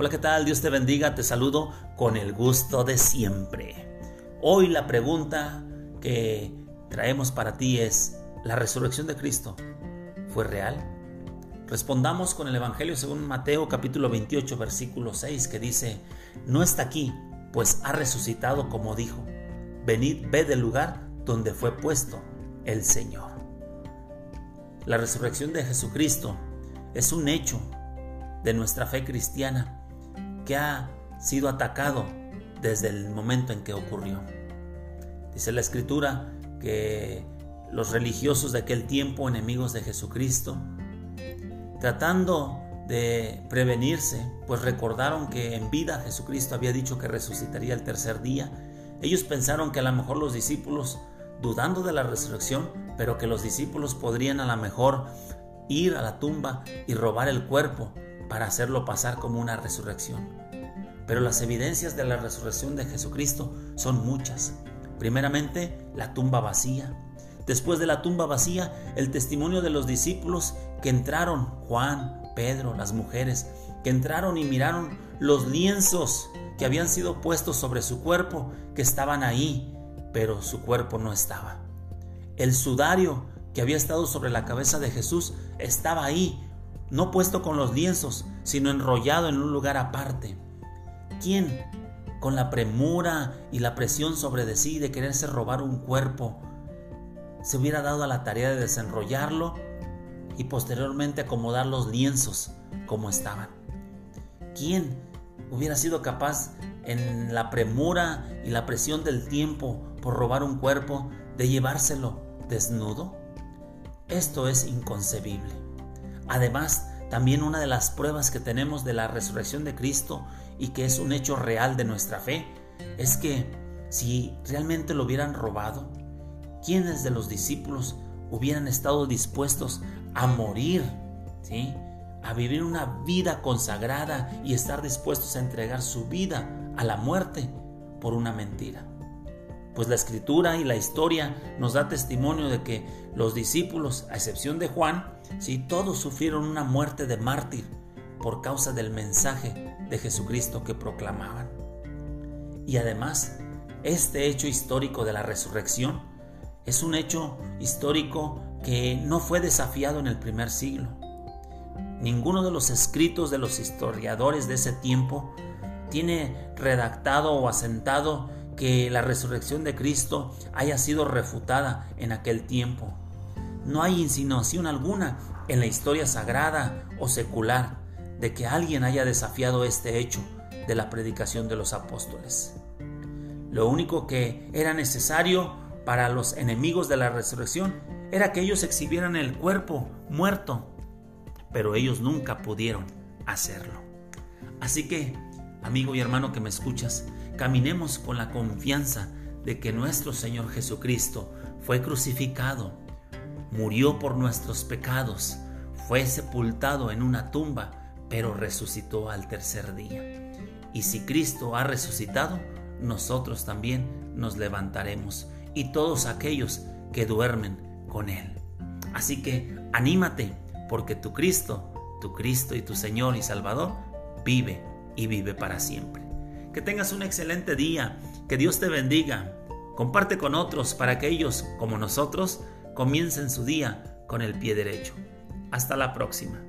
Hola, ¿qué tal? Dios te bendiga, te saludo con el gusto de siempre. Hoy la pregunta que traemos para ti es, ¿la resurrección de Cristo fue real? Respondamos con el Evangelio según Mateo capítulo 28 versículo 6 que dice, no está aquí, pues ha resucitado como dijo, venid, ved el lugar donde fue puesto el Señor. La resurrección de Jesucristo es un hecho de nuestra fe cristiana que ha sido atacado desde el momento en que ocurrió. Dice la escritura que los religiosos de aquel tiempo, enemigos de Jesucristo, tratando de prevenirse, pues recordaron que en vida Jesucristo había dicho que resucitaría el tercer día. Ellos pensaron que a lo mejor los discípulos, dudando de la resurrección, pero que los discípulos podrían a lo mejor ir a la tumba y robar el cuerpo para hacerlo pasar como una resurrección. Pero las evidencias de la resurrección de Jesucristo son muchas. Primeramente, la tumba vacía. Después de la tumba vacía, el testimonio de los discípulos que entraron, Juan, Pedro, las mujeres, que entraron y miraron los lienzos que habían sido puestos sobre su cuerpo, que estaban ahí, pero su cuerpo no estaba. El sudario que había estado sobre la cabeza de Jesús estaba ahí, no puesto con los lienzos, sino enrollado en un lugar aparte. ¿Quién, con la premura y la presión sobre de sí de quererse robar un cuerpo, se hubiera dado a la tarea de desenrollarlo y posteriormente acomodar los lienzos como estaban? ¿Quién hubiera sido capaz en la premura y la presión del tiempo por robar un cuerpo de llevárselo desnudo? Esto es inconcebible. Además, también una de las pruebas que tenemos de la resurrección de Cristo y que es un hecho real de nuestra fe es que si realmente lo hubieran robado, ¿quiénes de los discípulos hubieran estado dispuestos a morir? ¿Sí? A vivir una vida consagrada y estar dispuestos a entregar su vida a la muerte por una mentira. Pues la escritura y la historia nos da testimonio de que los discípulos, a excepción de Juan, si todos sufrieron una muerte de mártir por causa del mensaje de Jesucristo que proclamaban. Y además, este hecho histórico de la resurrección es un hecho histórico que no fue desafiado en el primer siglo. Ninguno de los escritos de los historiadores de ese tiempo tiene redactado o asentado que la resurrección de Cristo haya sido refutada en aquel tiempo. No hay insinuación alguna en la historia sagrada o secular de que alguien haya desafiado este hecho de la predicación de los apóstoles. Lo único que era necesario para los enemigos de la resurrección era que ellos exhibieran el cuerpo muerto, pero ellos nunca pudieron hacerlo. Así que, amigo y hermano que me escuchas, caminemos con la confianza de que nuestro Señor Jesucristo fue crucificado, murió por nuestros pecados, fue sepultado en una tumba, pero resucitó al tercer día. Y si Cristo ha resucitado, nosotros también nos levantaremos y todos aquellos que duermen con Él. Así que anímate, porque tu Cristo, tu Cristo y tu Señor y Salvador, vive y vive para siempre. Que tengas un excelente día. Que Dios te bendiga. Comparte con otros para que ellos, como nosotros, comiencen su día con el pie derecho. Hasta la próxima.